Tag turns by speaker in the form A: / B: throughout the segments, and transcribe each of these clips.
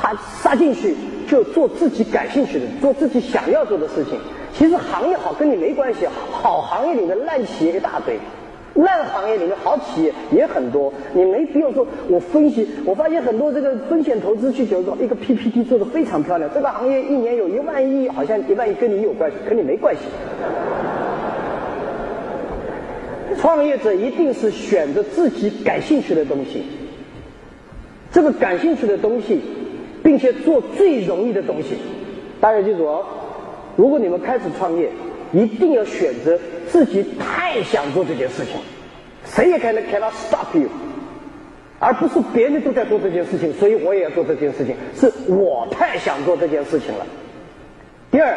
A: 他杀进去就做自己感兴趣的，做自己想要做的事情。其实行业好跟你没关系，好行业里面烂企业一大堆，烂行业里面好企业也很多。你没必要说，我分析，我发现很多这个风险投资去就是说一个 PPT 做的非常漂亮，这个行业一年有一万亿，好像一万亿跟你有关系，跟你没关系。创业者一定是选择自己感兴趣的东西，这个感兴趣的东西，并且做最容易的东西。大家记住哦，如果你们开始创业，一定要选择自己太想做这件事情，谁也可能 cannot stop you，而不是别人都在做这件事情，所以我也要做这件事情，是我太想做这件事情了。第二。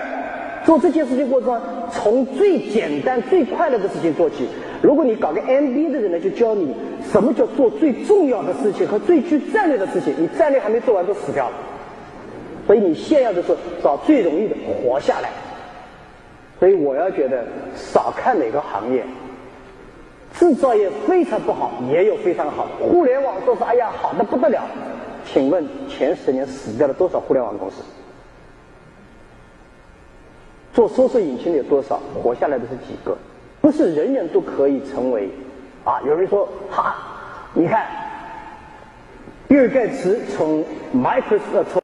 A: 做这件事情过程中，从最简单、最快乐的事情做起。如果你搞个 MBA 的人呢，就教你什么叫做最重要的事情和最具战略的事情。你战略还没做完，就死掉了。所以你先要的是找最容易的活下来。所以我要觉得少看哪个行业，制造业非常不好，也有非常好。互联网说是哎呀好的不得了，请问前十年死掉了多少互联网公司？做搜索引擎的有多少？活下来的是几个？不是人人都可以成为。啊，有人说，哈，你看，比尔盖茨从 Microsoft 从